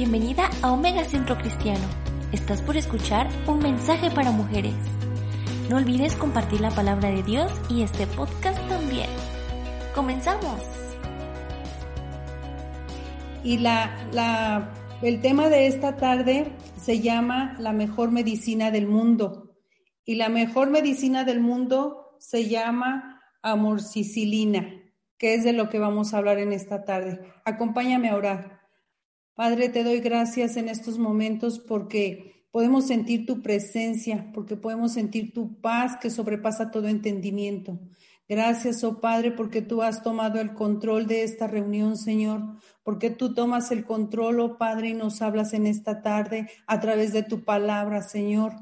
Bienvenida a Omega Centro Cristiano. Estás por escuchar un mensaje para mujeres. No olvides compartir la palabra de Dios y este podcast también. Comenzamos. Y la, el tema de esta tarde se llama la mejor medicina del mundo. Y la mejor medicina del mundo se llama amorcicilina, que es de lo que vamos a hablar en esta tarde. Acompáñame a orar. Padre, te doy gracias en estos momentos porque podemos sentir tu presencia, porque podemos sentir tu paz que sobrepasa todo entendimiento. Gracias, oh Padre, porque tú has tomado el control de esta reunión, Señor, porque tú tomas el control, oh Padre, y nos hablas en esta tarde a través de tu palabra, Señor,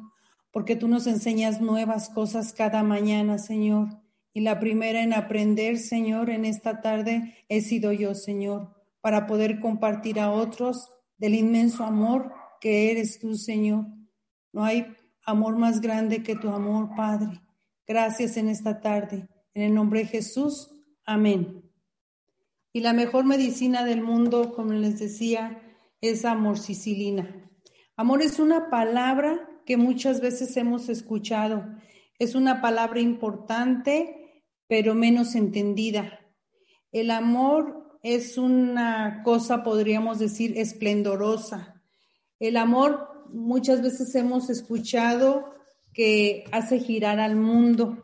porque tú nos enseñas nuevas cosas cada mañana, Señor. Y la primera en aprender, Señor, en esta tarde he sido yo, Señor para poder compartir a otros del inmenso amor que eres tú, Señor. No hay amor más grande que tu amor, Padre. Gracias en esta tarde. En el nombre de Jesús. Amén. Y la mejor medicina del mundo, como les decía, es amor sicilina. Amor es una palabra que muchas veces hemos escuchado. Es una palabra importante, pero menos entendida. El amor es una cosa, podríamos decir, esplendorosa. El amor, muchas veces hemos escuchado que hace girar al mundo.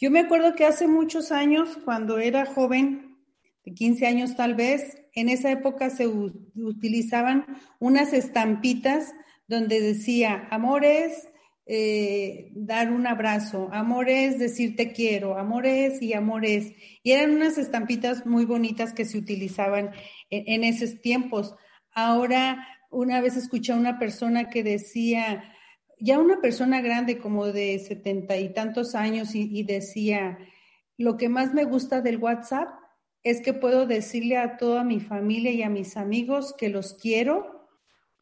Yo me acuerdo que hace muchos años, cuando era joven, de 15 años tal vez, en esa época se utilizaban unas estampitas donde decía, amor es eh, dar un abrazo, amor es decir te quiero, amor es y amor es. Y eran unas estampitas muy bonitas que se utilizaban en, esos tiempos. Ahora, una vez escuché a una persona que decía, ya una persona grande como de setenta y tantos años y, y decía, lo que más me gusta del WhatsApp es que puedo decirle a toda mi familia y a mis amigos que los quiero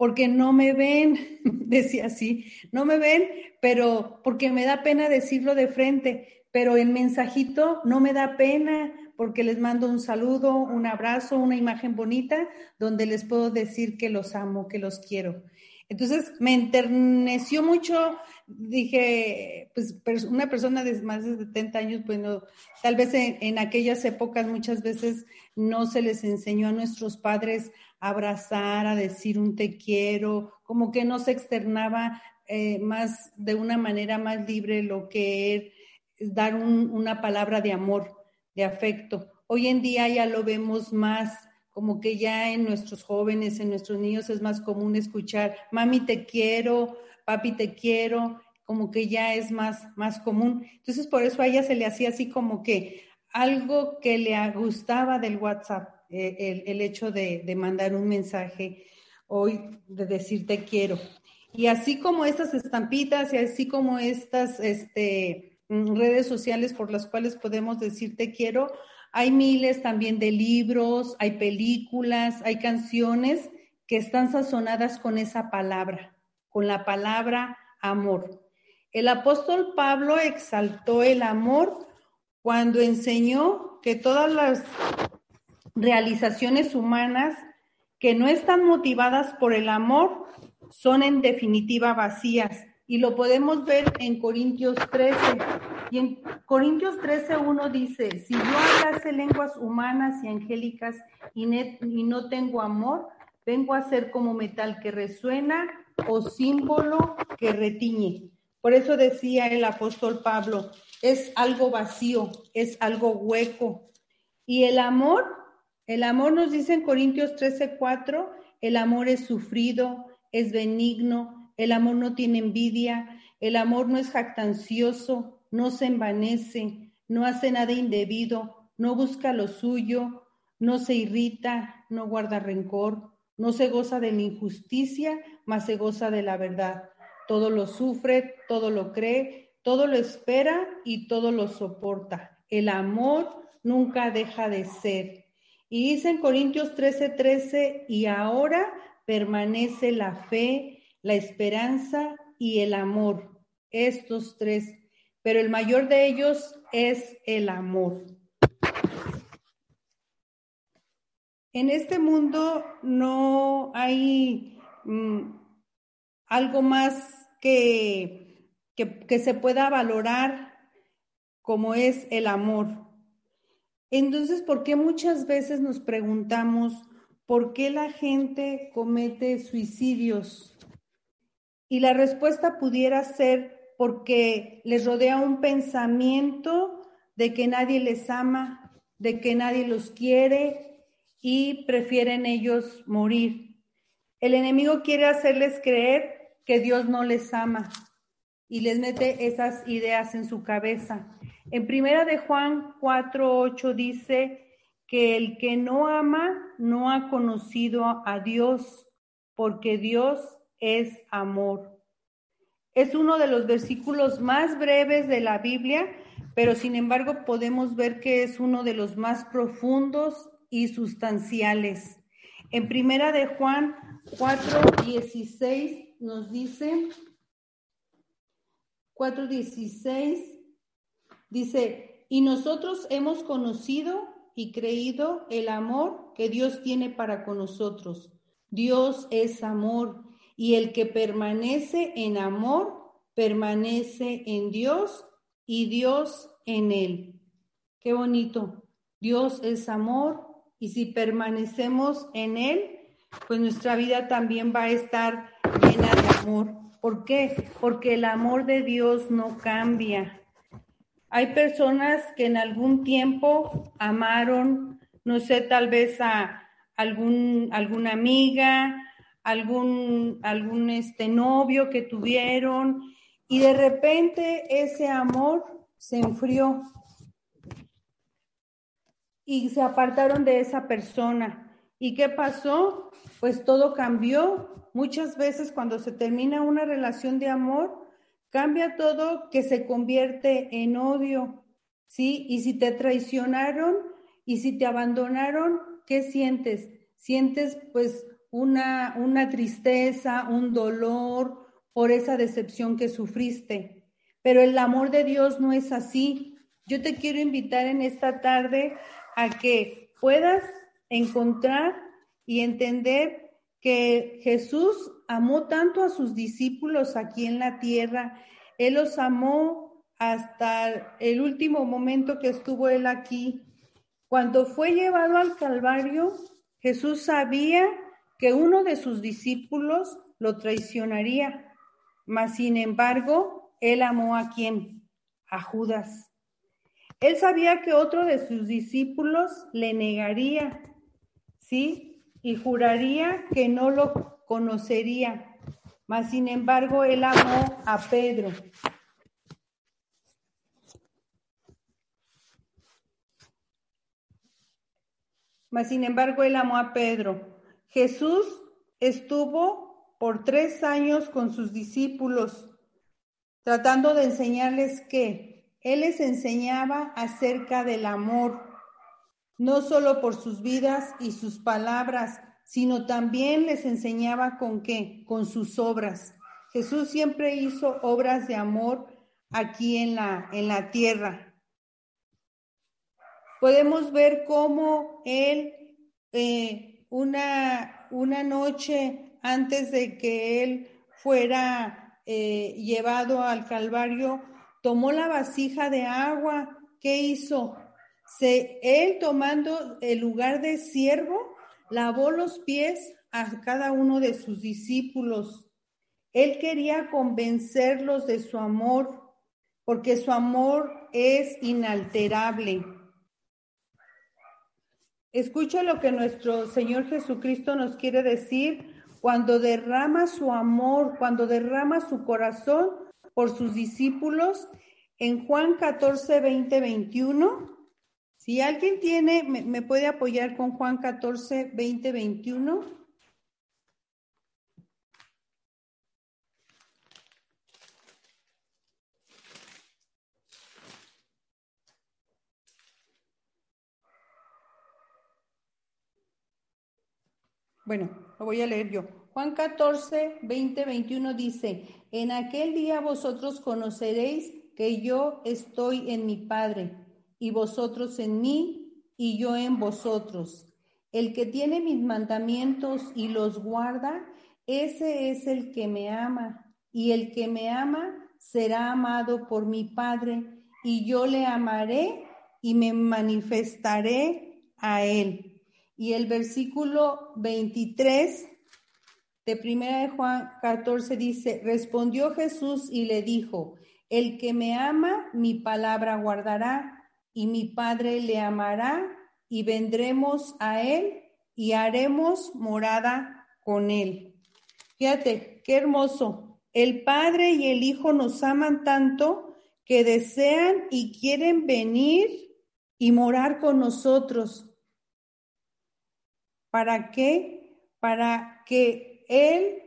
porque no me ven, decía así, no me ven, pero porque me da pena decirlo de frente, pero el mensajito no me da pena porque les mando un saludo, un abrazo, una imagen bonita donde les puedo decir que los amo, que los quiero. Entonces me enterneció mucho, dije, pues una persona de más de 70 años, bueno, tal vez en, aquellas épocas muchas veces no se les enseñó a nuestros padres abrazar, a decir un te quiero, como que no se externaba eh, más de una manera más libre lo que es dar una palabra de amor, de afecto. Hoy en día ya lo vemos más, como que ya en nuestros jóvenes, en nuestros niños es más común escuchar, mami te quiero, papi te quiero, como que ya es más, más común. Entonces por eso a ella se le hacía así como que algo que le gustaba del WhatsApp eh, el, hecho de, mandar un mensaje hoy, de decir te quiero. Y así como estas estampitas y así como estas este, mm, redes sociales por las cuales podemos decir te quiero, hay miles también de libros, hay películas, hay canciones que están sazonadas con esa palabra, con la palabra amor. El apóstol Pablo exaltó el amor cuando enseñó que todas las realizaciones humanas que no están motivadas por el amor son en definitiva vacías. Y lo podemos ver en Corintios 13. Y en Corintios 13, uno dice, si yo hablase lenguas humanas y angélicas y, no tengo amor, vengo a ser como metal que resuena o símbolo que retiñe. Por eso decía el apóstol Pablo, es algo vacío, es algo hueco. Y el amor el amor nos dice en Corintios 13, 4, el amor es sufrido, es benigno, el amor no tiene envidia, El amor no es jactancioso, no se envanece, no hace nada indebido, no busca lo suyo, no se irrita, no guarda rencor, no se goza de la injusticia, mas se goza de la verdad. Todo lo sufre, todo lo cree, todo lo espera y todo lo soporta. El amor nunca deja de ser. Y dice en Corintios 13, 13, y ahora permanece la fe, la esperanza y el amor. Estos tres. Pero el mayor de ellos es el amor. En este mundo no hay mm, algo más que, que, que se pueda valorar como es el amor. Entonces, ¿por qué muchas veces nos preguntamos por qué la gente comete suicidios? Y la respuesta pudiera ser porque les rodea un pensamiento de que nadie les ama, de que nadie los quiere, y prefieren ellos morir. El enemigo quiere hacerles creer que Dios no les ama y les mete esas ideas en su cabeza. En primera de Juan 4:8 dice que el que no ama no ha conocido a Dios, porque Dios es amor. Es uno de los versículos más breves de la Biblia, pero sin embargo podemos ver que es uno de los más profundos y sustanciales. En primera de Juan 4:16 nos dice 4:16 dice, "Y nosotros hemos conocido y creído el amor que Dios tiene para con nosotros. Dios es amor, y el que permanece en amor permanece en Dios y Dios en él." Qué bonito. Dios es amor y si permanecemos en Él, pues nuestra vida también va a estar llena de amor. ¿Por qué? Porque el amor de Dios no cambia. Hay personas que en algún tiempo amaron, no sé, tal vez a algún, alguna amiga, algún, algún este novio que tuvieron, y de repente ese amor se enfrió y se apartaron de esa persona. ¿Y qué pasó? Pues todo cambió. Muchas veces cuando se termina una relación de amor, cambia todo que se convierte en odio, ¿sí? Y si te traicionaron y si te abandonaron, ¿qué sientes? Sientes pues una, una tristeza, un dolor por esa decepción que sufriste. Pero el amor de Dios no es así. Yo te quiero invitar en esta tarde a que puedas encontrar y entender que Jesús amó tanto a sus discípulos aquí en la tierra. Él los amó hasta el último momento que estuvo él aquí. Cuando fue llevado al Calvario, Jesús sabía que uno de sus discípulos lo traicionaría, mas sin embargo, él amó a quién? A Judas. Él sabía que otro de sus discípulos le negaría, ¿sí? Y juraría que no lo conocería. Mas, sin embargo, él amó a Pedro. Mas, sin embargo, él amó a Pedro. Jesús estuvo por tres años con sus discípulos, tratando de enseñarles que él les enseñaba acerca del amor, no solo por sus vidas y sus palabras, sino también les enseñaba con qué, con sus obras. Jesús siempre hizo obras de amor aquí en la, en la tierra. Podemos ver cómo Él, eh, una, una noche antes de que Él fuera eh, llevado al Calvario, tomó la vasija de agua, ¿qué hizo? Se, él tomando el lugar de siervo, lavó los pies a cada uno de sus discípulos. Él quería convencerlos de su amor, porque su amor es inalterable. Escucha lo que nuestro Señor Jesucristo nos quiere decir cuando derrama su amor, cuando derrama su corazón por sus discípulos en Juan 14, 20, 21. Si alguien tiene, me, puede apoyar con Juan 14, 20, 21. Bueno, lo voy a leer yo. Juan 14, 20, 21 dice, en aquel día vosotros conoceréis que yo estoy en mi Padre y vosotros en mí y yo en vosotros. El que tiene mis mandamientos y los guarda, ese es el que me ama. Y el que me ama será amado por mi Padre y yo le amaré y me manifestaré a él. Y el versículo 23 de primera de Juan 14 dice, respondió Jesús y le dijo, el que me ama, mi palabra guardará, y mi Padre le amará, y vendremos a él y haremos morada con él. Fíjate, qué hermoso. El Padre y el Hijo nos aman tanto que desean y quieren venir y morar con nosotros. ¿Para qué? Para que Él,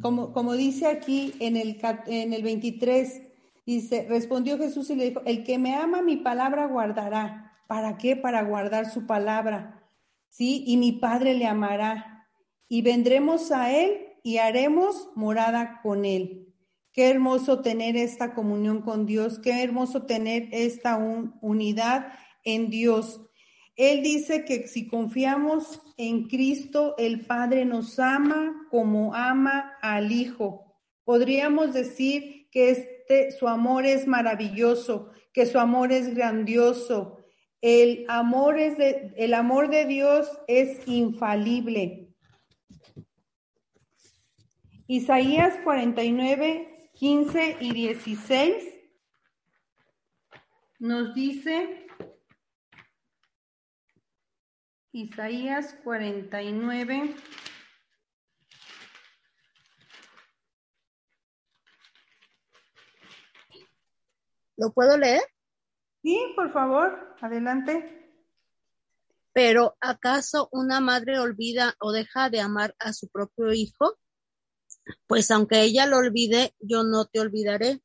como, como dice aquí en el, en el 23, dice, respondió Jesús y le dijo, el que me ama mi palabra guardará. ¿Para qué? Para guardar su palabra. ¿Sí? Y mi Padre le amará. Y vendremos a Él y haremos morada con Él. Qué hermoso tener esta comunión con Dios, qué hermoso tener esta unidad en Dios. Él dice que si confiamos en Cristo, el Padre nos ama como ama al Hijo. Podríamos decir que este, su amor es maravilloso, que su amor es grandioso. El amor, es de, el amor de Dios es infalible. Isaías 49, 15 y 16 nos dice, Isaías 49. ¿Lo puedo leer? Sí, por favor, adelante. Pero ¿acaso una madre olvida o deja de amar a su propio hijo? Pues aunque ella lo olvide, yo no te olvidaré.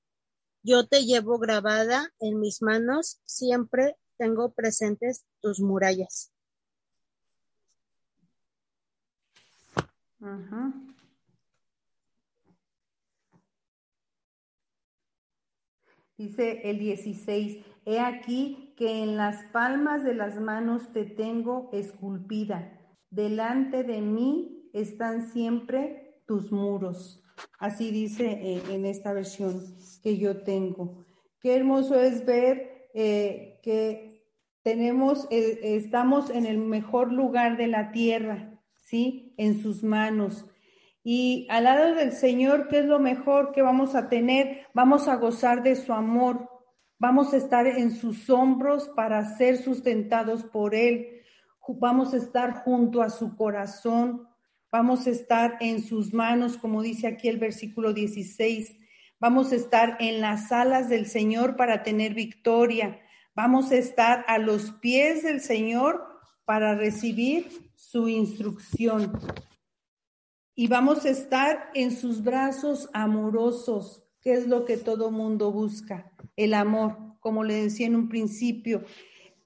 Yo te llevo grabada en mis manos, siempre tengo presentes tus murallas. Dice el 16, he aquí que en las palmas de las manos te tengo esculpida, delante de mí están siempre tus muros. Así dice eh, en esta versión que yo tengo. Qué hermoso es ver eh, que tenemos, eh, estamos en el mejor lugar de la tierra, ¿sí? En sus manos. Y al lado del Señor, ¿qué es lo mejor que vamos a tener? Vamos a gozar de su amor. Vamos a estar en sus hombros para ser sustentados por Él. Vamos a estar junto a su corazón. Vamos a estar en sus manos, como dice aquí el versículo 16. Vamos a estar en las alas del Señor para tener victoria. Vamos a estar a los pies del Señor para recibir su instrucción. Y vamos a estar en sus brazos amorosos, que es lo que todo mundo busca, el amor, como le decía en un principio.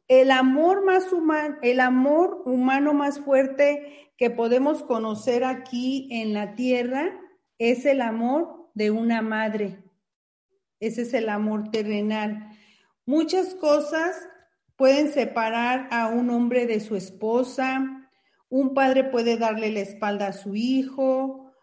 El amor más humano, el amor humano más fuerte que podemos conocer aquí en la tierra es el amor de una madre. Ese es el amor terrenal. Muchas cosas pueden separar a un hombre de su esposa, un padre puede darle la espalda a su hijo,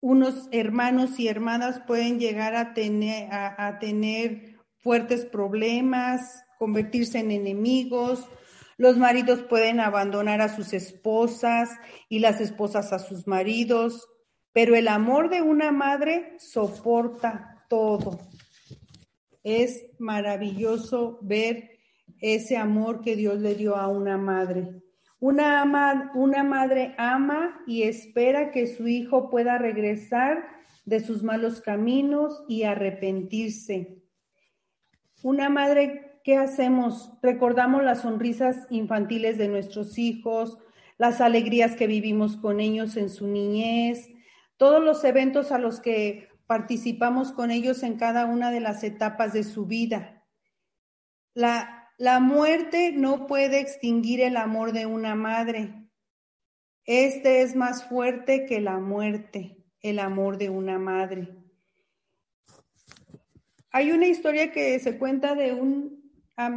unos hermanos y hermanas pueden llegar a tener, a, tener fuertes problemas, convertirse en enemigos, los maridos pueden abandonar a sus esposas y las esposas a sus maridos, pero el amor de una madre soporta todo. Es maravilloso ver ese amor que Dios le dio a una madre. Una, una madre ama y espera que su hijo pueda regresar de sus malos caminos y arrepentirse. Una madre, ¿qué hacemos? Recordamos las sonrisas infantiles de nuestros hijos, las alegrías que vivimos con ellos en su niñez, todos los eventos a los que participamos con ellos en cada una de las etapas de su vida. La, la muerte no puede extinguir el amor de una madre. Este es más fuerte que la muerte, el amor de una madre. Hay una historia que se cuenta de un,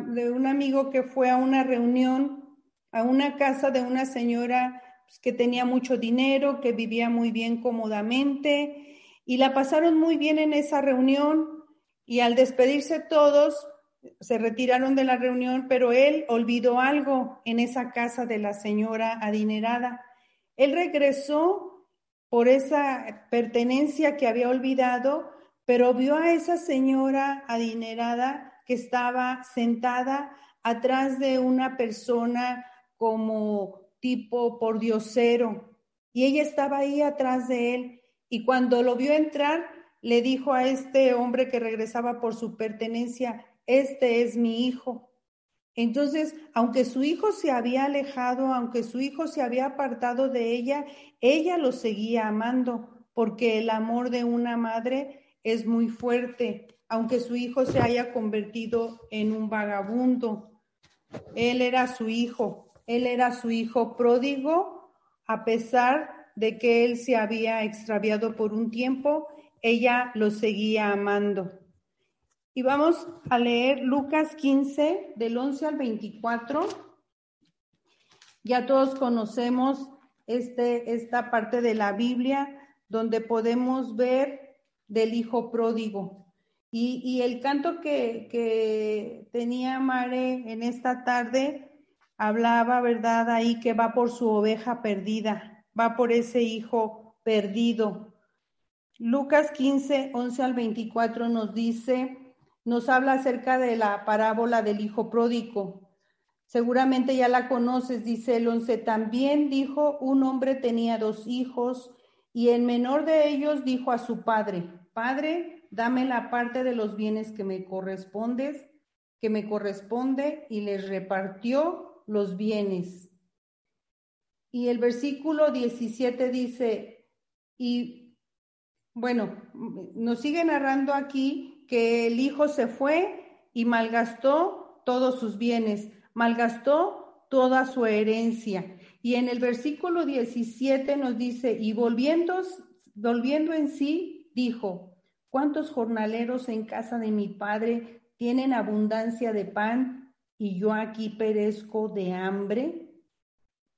de un amigo que fue a una reunión, a una casa de una señora pues, que tenía mucho dinero, que vivía muy bien cómodamente y la pasaron muy bien en esa reunión y al despedirse todos se retiraron de la reunión, pero él olvidó algo en esa casa de la señora adinerada. Él regresó por esa pertenencia que había olvidado, pero vio a esa señora adinerada que estaba sentada atrás de una persona como tipo por diosero y ella estaba ahí atrás de él y cuando lo vio entrar, le dijo a este hombre que regresaba por su pertenencia, este es mi hijo. Entonces, aunque su hijo se había alejado, aunque su hijo se había apartado de ella, ella lo seguía amando, porque el amor de una madre es muy fuerte, aunque su hijo se haya convertido en un vagabundo. Él era su hijo, él era su hijo pródigo, a pesar de que él se había extraviado por un tiempo, ella lo seguía amando. Y vamos a leer Lucas 15, del 11 al 24. Ya todos conocemos este, esta parte de la Biblia donde podemos ver del hijo pródigo. Y, y el canto que, que tenía Mare en esta tarde hablaba, ¿verdad? Ahí que va por su oveja perdida va por ese hijo perdido. Lucas 15, 11 al 24 nos dice, nos habla acerca de la parábola del hijo pródigo. Seguramente ya la conoces, dice el 11. También dijo, un hombre tenía dos hijos y el menor de ellos dijo a su padre, Padre, dame la parte de los bienes que me correspondes, que me corresponde, y les repartió los bienes. Y el versículo 17 dice, y bueno, nos sigue narrando aquí que el hijo se fue y malgastó todos sus bienes, malgastó toda su herencia. Y en el versículo 17 nos dice, y volviendo, volviendo en sí, dijo, ¿cuántos jornaleros en casa de mi padre tienen abundancia de pan y yo aquí perezco de hambre?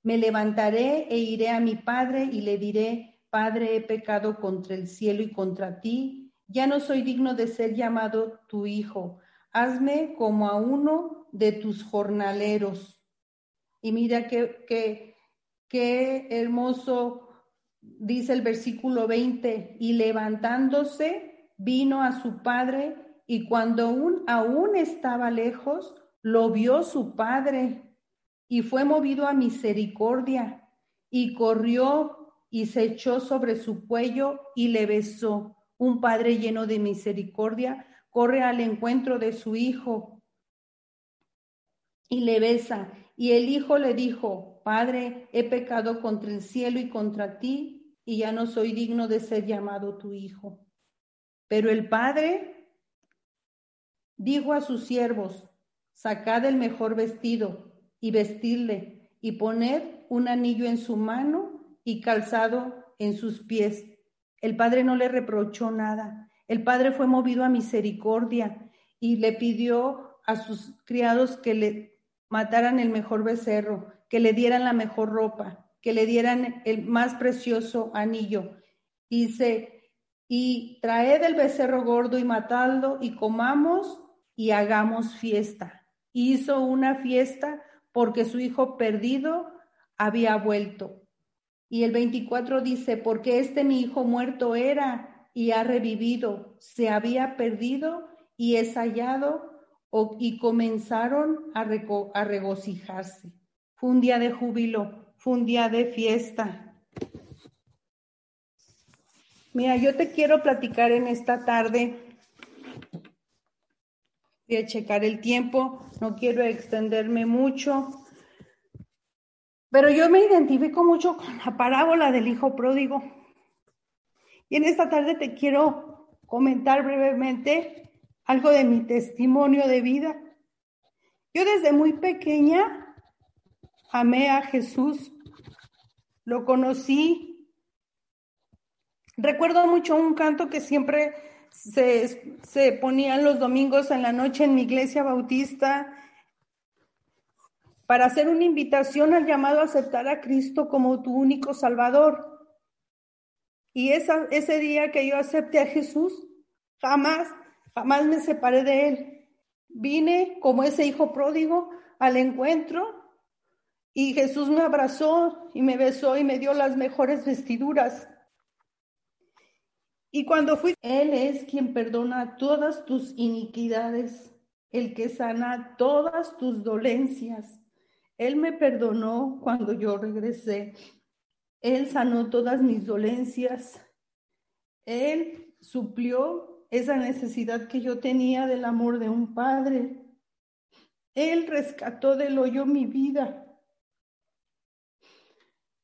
Me levantaré e iré a mi padre y le diré, Padre, he pecado contra el cielo y contra ti, ya no soy digno de ser llamado tu hijo, hazme como a uno de tus jornaleros. Y mira qué, qué, qué hermoso dice el versículo 20, y levantándose vino a su padre, y cuando aún, aún estaba lejos, lo vio su padre y fue movido a misericordia, y corrió y se echó sobre su cuello y le besó. Un padre lleno de misericordia corre al encuentro de su hijo y le besa. Y el hijo le dijo, Padre, he pecado contra el cielo y contra ti, y ya no soy digno de ser llamado tu hijo. Pero el padre dijo a sus siervos, sacad el mejor vestido y vestirle y poner un anillo en su mano y calzado en sus pies. El padre no le reprochó nada. El padre fue movido a misericordia y le pidió a sus criados que le mataran el mejor becerro, que le dieran la mejor ropa, que le dieran el más precioso anillo. Dice, y traed el becerro gordo y matadlo y comamos y hagamos fiesta. Hizo una fiesta porque su hijo perdido había vuelto. Y el 24 dice, porque este mi hijo muerto era y ha revivido, se había perdido y es hallado, y comenzaron a, a regocijarse. Fue un día de júbilo, fue un día de fiesta. Mira, yo te quiero platicar en esta tarde. Voy a checar el tiempo, no quiero extenderme mucho. Pero yo me identifico mucho con la parábola del hijo pródigo. Y en esta tarde te quiero comentar brevemente algo de mi testimonio de vida. Yo desde muy pequeña amé a Jesús, lo conocí. Recuerdo mucho un canto que siempre se, se ponían los domingos en la noche en mi iglesia bautista para hacer una invitación al llamado a aceptar a Cristo como tu único Salvador. Y ese día que yo acepté a Jesús, jamás, jamás me separé de Él. Vine como ese hijo pródigo al encuentro y Jesús me abrazó y me besó y me dio las mejores vestiduras. Y cuando fui, Él es quien perdona todas tus iniquidades, el que sana todas tus dolencias él me perdonó cuando yo regresé. Él sanó todas mis dolencias. Él suplió esa necesidad que yo tenía del amor de un padre. Él rescató del hoyo mi vida.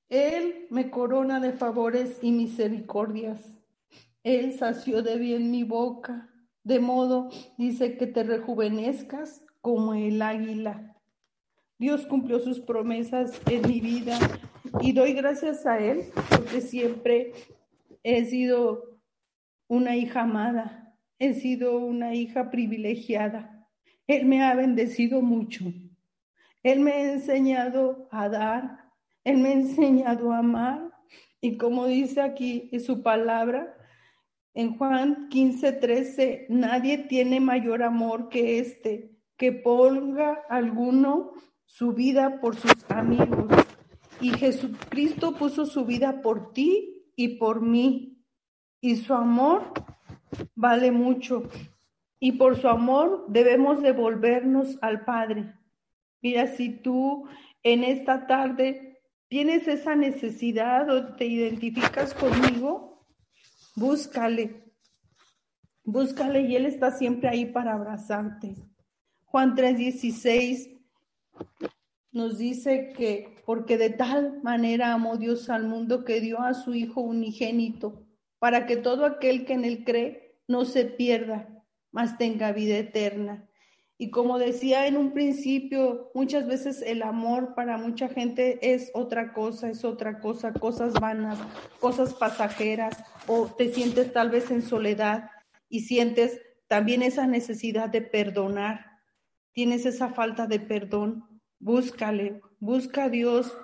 Él me corona de favores y misericordias. Él sació de bien mi boca, de modo, dice, que te rejuvenezcas como el águila. Dios cumplió sus promesas en mi vida y doy gracias a Él porque siempre he sido una hija amada, he sido una hija privilegiada. Él me ha bendecido mucho. Él me ha enseñado a dar, Él me ha enseñado a amar y como dice aquí en su palabra, en Juan 15, 13, nadie tiene mayor amor que este, que ponga alguno su vida por sus amigos. Y Jesucristo puso su vida por ti y por mí. Y su amor vale mucho. Y por su amor debemos devolvernos al Padre. Mira, si tú en esta tarde tienes esa necesidad o te identificas conmigo, búscale. Búscale y Él está siempre ahí para abrazarte. Juan 3:16 nos dice que porque de tal manera amó Dios al mundo que dio a su Hijo unigénito, para que todo aquel que en él cree no se pierda, mas tenga vida eterna. Y como decía en un principio, muchas veces el amor para mucha gente es otra cosa, es otra cosa, cosas vanas, cosas pasajeras, o te sientes tal vez en soledad y sientes también esa necesidad de perdonar tienes esa falta de perdón, búscale, busca a Dios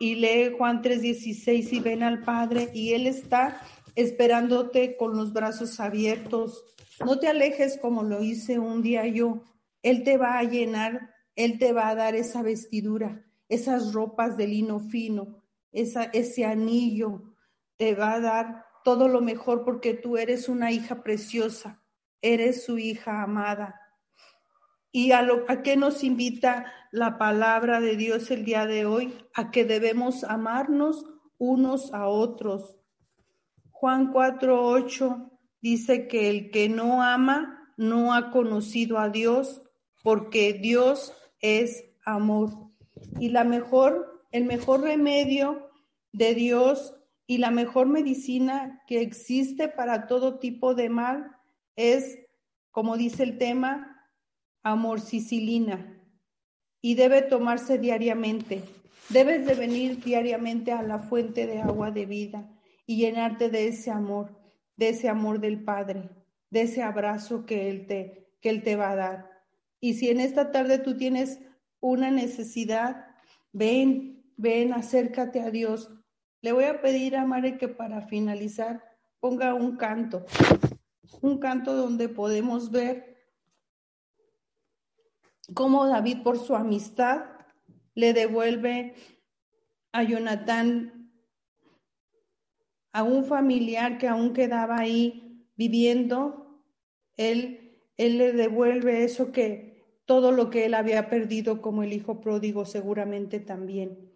y lee Juan 3:16 y ven al Padre y Él está esperándote con los brazos abiertos. No te alejes como lo hice un día yo. Él te va a llenar, Él te va a dar esa vestidura, esas ropas de lino fino, esa, ese anillo, te va a dar todo lo mejor porque tú eres una hija preciosa, eres su hija amada. ¿Y a, lo, a qué nos invita la palabra de Dios el día de hoy? A que debemos amarnos unos a otros. Juan 4:8 dice que el que no ama no ha conocido a Dios, porque Dios es amor. Y la mejor, el mejor remedio de Dios y la mejor medicina que existe para todo tipo de mal es, como dice el tema, amorcicilina y debe tomarse diariamente. Debes de venir diariamente a la fuente de agua de vida y llenarte de ese amor, de ese amor del Padre, de ese abrazo que Él te, que Él te va a dar. Y si en esta tarde tú tienes una necesidad, ven, ven, acércate a Dios. Le voy a pedir a Mare que para finalizar ponga un canto, un canto donde podemos ver cómo David por su amistad le devuelve a Jonatán a un familiar que aún quedaba ahí viviendo, él, él le devuelve eso que todo lo que él había perdido como el hijo pródigo seguramente también.